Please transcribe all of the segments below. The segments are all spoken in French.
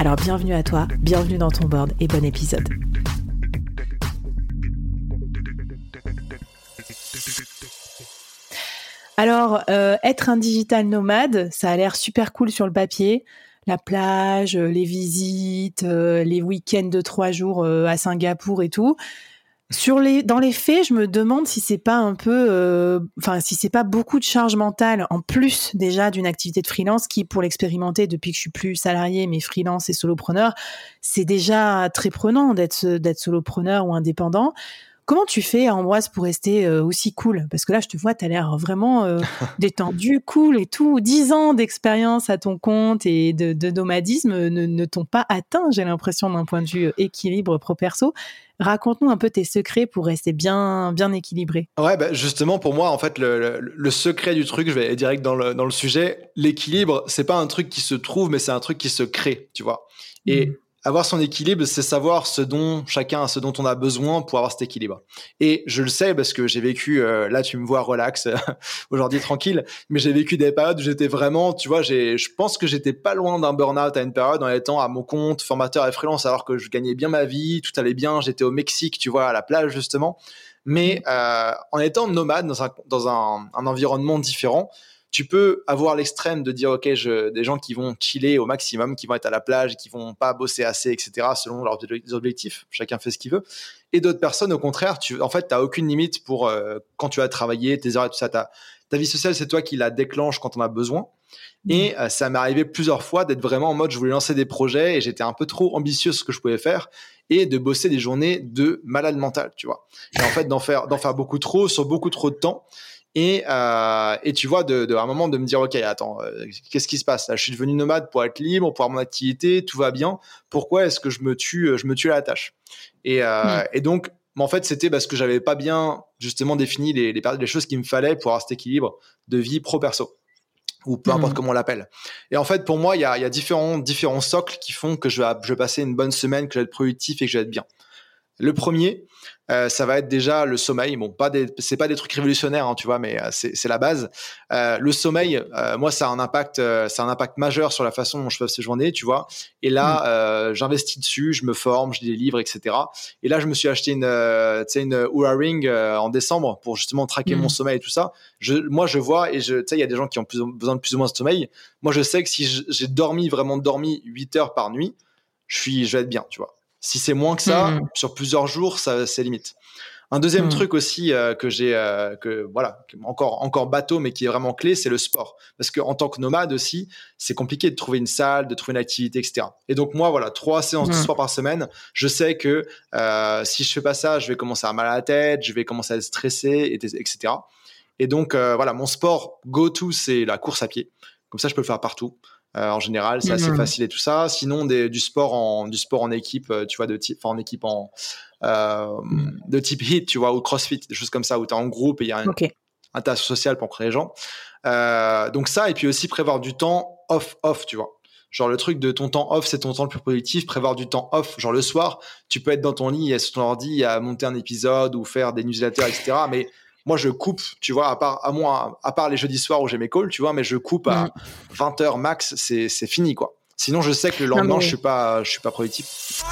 Alors bienvenue à toi, bienvenue dans ton board et bon épisode. Alors, euh, être un digital nomade, ça a l'air super cool sur le papier. La plage, euh, les visites, euh, les week-ends de trois jours à Singapour et tout. Sur les, dans les faits, je me demande si c'est pas un peu, euh, enfin, si c'est pas beaucoup de charge mentale en plus déjà d'une activité de freelance qui, pour l'expérimenter depuis que je suis plus salarié, mais freelance et solopreneur, c'est déjà très prenant d'être d'être solopreneur ou indépendant. Comment tu fais, Ambroise, pour rester euh, aussi cool? Parce que là, je te vois, tu as l'air vraiment euh, détendu, cool et tout. Dix ans d'expérience à ton compte et de, de nomadisme ne, ne t'ont pas atteint, j'ai l'impression, d'un point de vue équilibre pro-perso. Raconte-nous un peu tes secrets pour rester bien, bien équilibré. Ouais, bah justement, pour moi, en fait, le, le, secret du truc, je vais direct dans le, dans le sujet, l'équilibre, c'est pas un truc qui se trouve, mais c'est un truc qui se crée, tu vois. Et mmh avoir son équilibre, c'est savoir ce dont chacun a ce dont on a besoin pour avoir cet équilibre. Et je le sais parce que j'ai vécu, euh, là tu me vois relax, aujourd'hui tranquille, mais j'ai vécu des périodes où j'étais vraiment, tu vois, j'ai, je pense que j'étais pas loin d'un burn-out à une période en étant à mon compte, formateur et freelance, alors que je gagnais bien ma vie, tout allait bien, j'étais au Mexique, tu vois, à la plage justement. Mais mmh. euh, en étant nomade dans un, dans un, un environnement différent, tu peux avoir l'extrême de dire, OK, je, des gens qui vont chiller au maximum, qui vont être à la plage, qui vont pas bosser assez, etc., selon leurs objectifs. Chacun fait ce qu'il veut. Et d'autres personnes, au contraire, tu, en fait, tu aucune limite pour euh, quand tu vas travailler, tes heures et tout ça. Ta, ta vie sociale, c'est toi qui la déclenche quand on a besoin. Mmh. Et euh, ça m'est arrivé plusieurs fois d'être vraiment en mode, je voulais lancer des projets et j'étais un peu trop ambitieux ce que je pouvais faire et de bosser des journées de malade mental, tu vois. Et en fait, d'en faire, d'en faire beaucoup trop sur beaucoup trop de temps. Et, euh, et tu vois, de, de, à un moment, de me dire, OK, attends, euh, qu'est-ce qui se passe? Là Je suis devenu nomade pour être libre, pour avoir mon activité, tout va bien. Pourquoi est-ce que je me tue, euh, je me tue à la tâche? Et, euh, mm. et donc, en fait, c'était parce que j'avais pas bien justement défini les, les, les choses qu'il me fallait pour avoir cet équilibre de vie pro-perso ou peu importe mm. comment on l'appelle. Et en fait, pour moi, il y a, y a, différents, différents socles qui font que je vais, je vais passer une bonne semaine, que je vais être productif et que je vais être bien. Le premier, euh, ça va être déjà le sommeil. Bon, pas des, c'est pas des trucs révolutionnaires, hein, tu vois, mais euh, c'est, c'est la base. Euh, le sommeil, moi, ça a un impact, ça a un impact majeur sur la façon dont je passe ces journées, tu vois. Et là, mmh. j'investis dessus, je me forme, je lis des livres, etc. Et là, je me suis acheté une, une Oura Ring en décembre pour justement traquer mon mmh. sommeil et tout ça. Je, moi, je vois et je, tu sais, il y a des gens qui ont plus, besoin de plus ou moins de sommeil. Moi, je sais que si j'ai dormi vraiment dormi 8 heures par nuit, je suis, je vais être bien, tu vois. Si c'est moins que ça, mmh. sur plusieurs jours, ça c'est limite. Un deuxième mmh. truc aussi euh, que j'ai, euh, que voilà, encore encore bateau, mais qui est vraiment clé, c'est le sport. Parce que en tant que nomade aussi, c'est compliqué de trouver une salle, de trouver une activité, etc. Et donc moi, voilà, trois séances de sport par semaine. Je sais que euh, si je fais pas ça, je vais commencer à mal à la tête, je vais commencer à être stressé, etc. Et donc voilà, mon sport go-to, c'est la course à pied. Comme ça, je peux le faire partout. Euh, en général, c'est assez mmh. facile et tout ça. Sinon, du sport en du sport en équipe, euh, tu vois, de type, en équipe en euh, de type hit, tu vois, ou CrossFit, des choses comme ça où tu es en groupe et il y a un, un tas social pour créer les gens. donc ça, et puis aussi prévoir du temps off off, tu vois. Genre le truc de ton temps off, c'est ton temps le plus productif. Prévoir du temps off, genre le soir, tu peux être dans ton lit, sur ton ordi, à monter un épisode ou faire des newsletters, etc. Mais moi je coupe, tu vois, à part à moi, à part les jeudis soirs où j'ai mes calls, tu vois, mais je coupe à 20 heures max, c'est c'est fini quoi. Sinon je sais que le lendemain je suis pas je suis pas productif.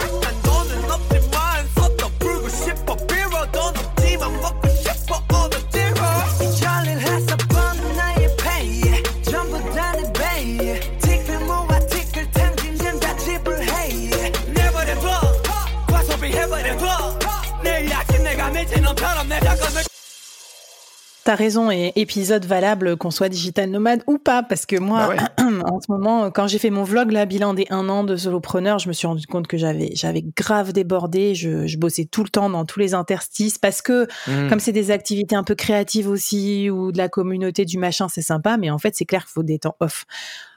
T'as raison, et épisode valable qu'on soit digital nomade ou pas, parce que moi, bah en ce moment, quand j'ai fait mon vlog, là, bilan des un an de solopreneur, je me suis rendu compte que j'avais, j'avais grave débordé, je, je, bossais tout le temps dans tous les interstices, parce que, mmh. comme c'est des activités un peu créatives aussi, ou de la communauté, du machin, c'est sympa, mais en fait, c'est clair qu'il faut des temps off.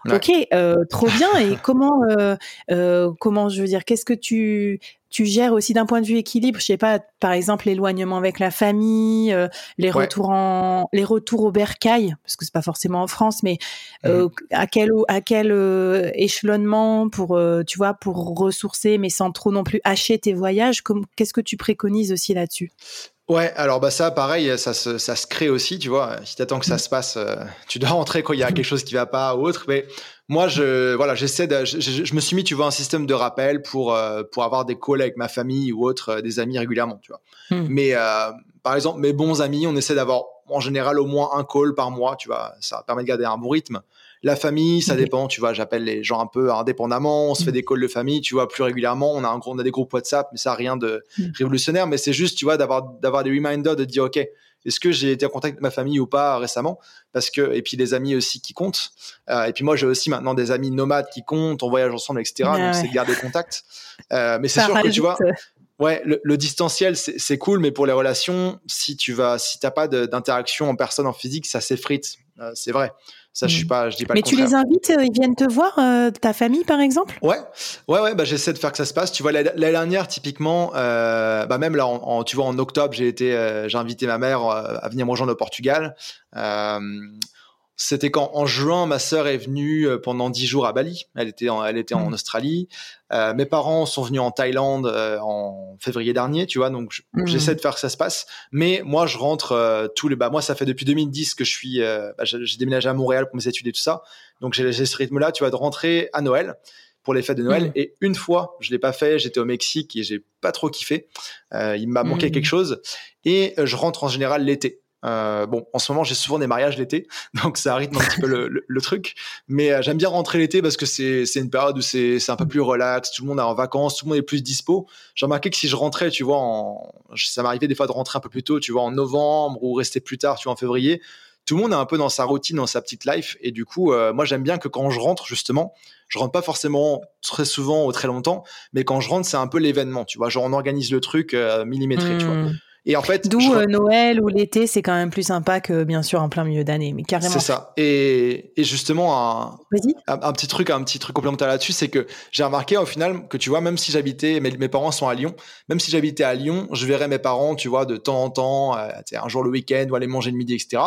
Ok, euh, trop bien. Et comment, euh, euh, comment je veux dire, qu'est-ce que tu tu gères aussi d'un point de vue équilibre, je sais pas, par exemple l'éloignement avec la famille, euh, les retours en, les retours au bercail, parce que c'est pas forcément en France, mais euh, mmh. à quel à quel euh, échelonnement pour tu vois pour ressourcer, mais sans trop non plus hacher tes voyages. Qu'est-ce que tu préconises aussi là-dessus? Ouais, alors bah ça, pareil, ça se, ça se crée aussi, tu vois. Si t'attends que ça mmh. se passe, tu dois rentrer quand il y a quelque chose qui va pas ou autre. Mais moi, je, voilà, j'essaie de, je, me suis mis, tu vois, un système de rappel pour, euh, pour avoir des calls avec ma famille ou autre, euh, des amis régulièrement, tu vois. Hmm. Mais, euh, par exemple, mes bons amis, on essaie d'avoir en général au moins un call par mois, tu vois. Ça permet de garder un bon rythme. La famille, ça dépend, tu vois. J'appelle les gens un peu indépendamment. On se fait hmm. des calls de famille, tu vois, plus régulièrement. On a un, on a des groupes WhatsApp, mais ça, rien de hmm. révolutionnaire. Mais c'est juste, tu vois, d'avoir, d'avoir des reminders de dire, OK, est-ce que j'ai été en contact avec ma famille ou pas récemment? Parce que et puis les amis aussi qui comptent. Euh, et puis moi j'ai aussi maintenant des amis nomades qui comptent. On voyage ensemble, etc. donc c'est garder contact. Euh, mais c'est sûr que tu vois. Ouais, le, distanciel c'est cool, mais pour les relations, si tu vas, si t'as pas d'interaction en personne, en physique, ça s'effrite. Euh, c'est vrai. Ça, je suis mm. pas, je dis pas. Mais tu les invites, euh, ils viennent te voir, euh, ta famille par exemple? Ouais, ouais, ouais. Bah, j'essaie de faire que ça se passe. Tu vois, l'année dernière, typiquement, euh, bah même là, en, tu vois, en octobre, j'ai été, euh, j'ai invité ma mère à venir me rejoindre au Portugal. C'était quand en juin, ma sœur est venue euh, pendant dix jours à Bali. Elle était en, elle était en mmh. Australie. Euh, mes parents sont venus en Thaïlande euh, en février dernier, tu vois. Donc mmh. j'essaie de faire que ça se passe. Mais moi, je rentre tous les. Bah moi, ça fait depuis 2010 que je suis. Bah, j'ai déménagé à Montréal pour mes études et tout ça. Donc j'ai ce rythme-là, tu vois, de rentrer à Noël pour les fêtes de Noël. Mmh. Et une fois, je l'ai pas fait. J'étais au Mexique et j'ai pas trop kiffé. il m'a manqué quelque chose. Et je rentre en général l'été. Euh, bon, en ce moment, j'ai souvent des mariages l'été, donc ça rythme un petit peu le, truc. Mais euh, j'aime bien rentrer l'été parce que c'est une période où c'est un peu plus relax, tout le monde est en vacances, tout le monde est plus dispo. J'ai remarqué que si je rentrais, tu vois, en, ça m'arrivait des fois de rentrer un peu plus tôt, tu vois, en novembre ou rester plus tard, tu vois, en février. Tout le monde est un peu dans sa routine, dans sa petite life. Et du coup, euh, moi, j'aime bien que quand je rentre, justement, je rentre pas forcément très souvent ou très longtemps, mais quand je rentre, c'est un peu l'événement, tu vois. Genre, on organise le truc millimétré, tu vois. Et en fait, d'où euh, Noël ou l'été, c'est quand même plus sympa que bien sûr en plein milieu d'année, mais carrément. C'est ça. Et, et justement un, un, petit truc, un petit truc complémentaire là-dessus, c'est que j'ai remarqué au final que tu vois, même si j'habitais, mes, mes parents sont à Lyon, même si j'habitais à Lyon, je verrais mes parents, tu vois, de temps en temps, euh, un jour le week-end ou aller manger le midi, etc.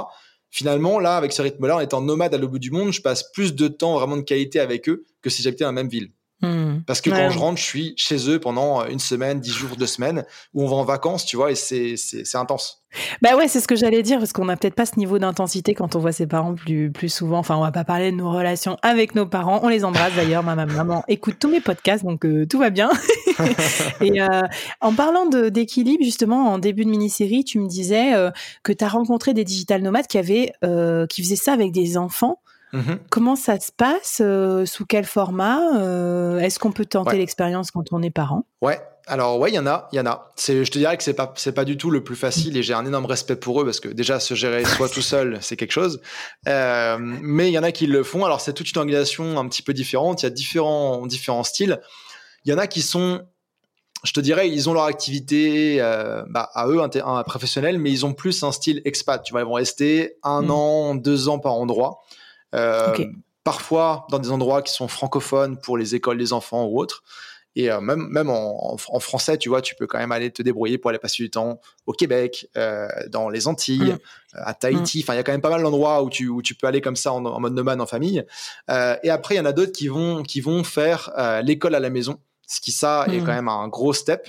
Finalement, là, avec ce rythme-là, en étant nomade à l'autre bout du monde, je passe plus de temps vraiment de qualité avec eux que si j'habitais dans la même ville. Hmm. Parce que quand je rentre, je suis chez eux pendant euh, une semaine, dix jours, deux semaines, où on va en vacances, tu vois, et c'est intense. Bah ouais, c'est ce que j'allais dire, parce qu'on n'a peut-être pas ce niveau d'intensité quand on voit ses parents plus, plus souvent. Enfin, on va pas parler de nos relations avec nos parents. On les embrasse d'ailleurs. Ma maman écoute tous mes podcasts, donc euh, tout va bien. et euh, en parlant d'équilibre, justement, en début de mini-série, tu me disais que tu as rencontré des digital nomades qui, avaient, qui faisaient ça avec des enfants. Mhm. Comment ça se passe euh, Sous quel format euh, Est-ce qu'on peut tenter l'expérience quand on est parent? Ouais. Alors ouais, il y en a, il y en a. Je te dirais que c'est pas, c'est pas du tout le plus facile et j'ai un énorme respect pour eux parce que déjà se gérer soi tout seul, c'est quelque chose. Euh, mais il y en a qui le font. Alors c'est toute une organisation un petit peu différente. Il y a différents, différents styles. Il y en a qui sont je te dirais, ils ont leur activité bah, à eux, un, professionnel, mais ils ont plus un style expat. Tu vois, ils vont rester un mmh. an, deux ans par endroit. Euh, parfois dans des endroits qui sont francophones pour les écoles des enfants ou autres. Et euh, même, même en, français, tu vois, tu peux quand même aller te débrouiller pour aller passer du temps au Québec, euh, dans les Antilles, mm. à Tahiti. Mm. Enfin, il y a quand même pas mal d'endroits où tu, où tu peux aller comme ça en, mode nomade en famille. et après, il y en a d'autres qui vont, qui vont faire l'école à la maison. Ce qui, ça, est mm. quand même un gros step.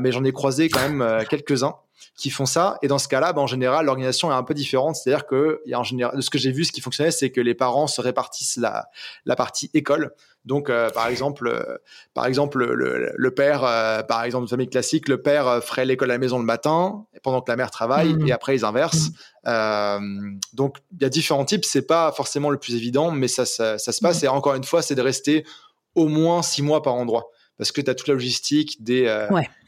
mais j'en ai croisé quand même quelques-uns qui font ça. Et dans ce cas-là, bah, en général, l'organisation est un peu différente. C'est-à-dire que, en général, de ce que j'ai vu, ce qui fonctionnait, c'est que les parents se répartissent la, la partie école. Donc, euh, par exemple, euh, par exemple, le, le père, euh, par exemple, une famille classique, le père ferait l'école à la maison le matin pendant que la mère travaille, mmh. et après ils inversent. Mmh. donc, il y a différents types. C'est pas forcément le plus évident, mais ça, ça, ça se passe. Mmh. Et encore une fois, c'est de rester au moins six mois par endroit, parce que tu as toute la logistique des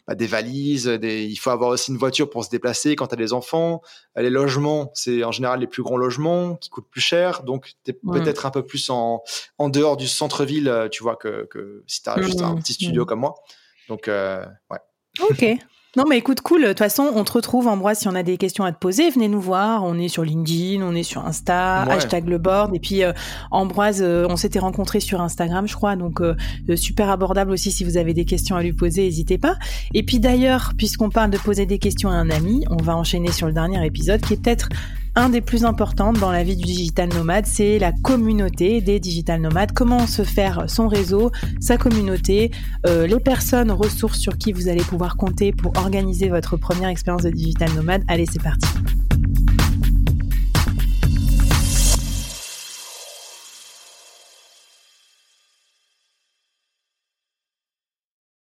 bah, des valises, des... il faut avoir aussi une voiture pour se déplacer quand tu as des enfants. Les logements, c'est en général les plus grands logements qui coûtent plus cher, donc tu es peut-être un peu plus en, en dehors du centre-ville, tu vois, que, que si tu as juste un mmh. petit studio mmh. comme moi. Donc, ouais. Ok. Non, mais écoute, cool. De toute façon, on te retrouve, Ambroise, si on a des questions à te poser, venez nous voir. On est sur LinkedIn, on est sur Insta, hashtag le board. Et puis, euh, Ambroise, euh, on s'était rencontrés sur Instagram, je crois. Donc, euh, super abordable aussi. Si vous avez des questions à lui poser, n'hésitez pas. Et puis, d'ailleurs, puisqu'on parle de poser des questions à un ami, on va enchaîner sur le dernier épisode qui est peut-être un des plus importants dans la vie du digital nomade, c'est la communauté des digital nomades. Comment se faire son réseau, sa communauté, euh, les personnes ressources sur qui vous allez pouvoir compter pour organiser votre première expérience de digital nomade. Allez, c'est parti.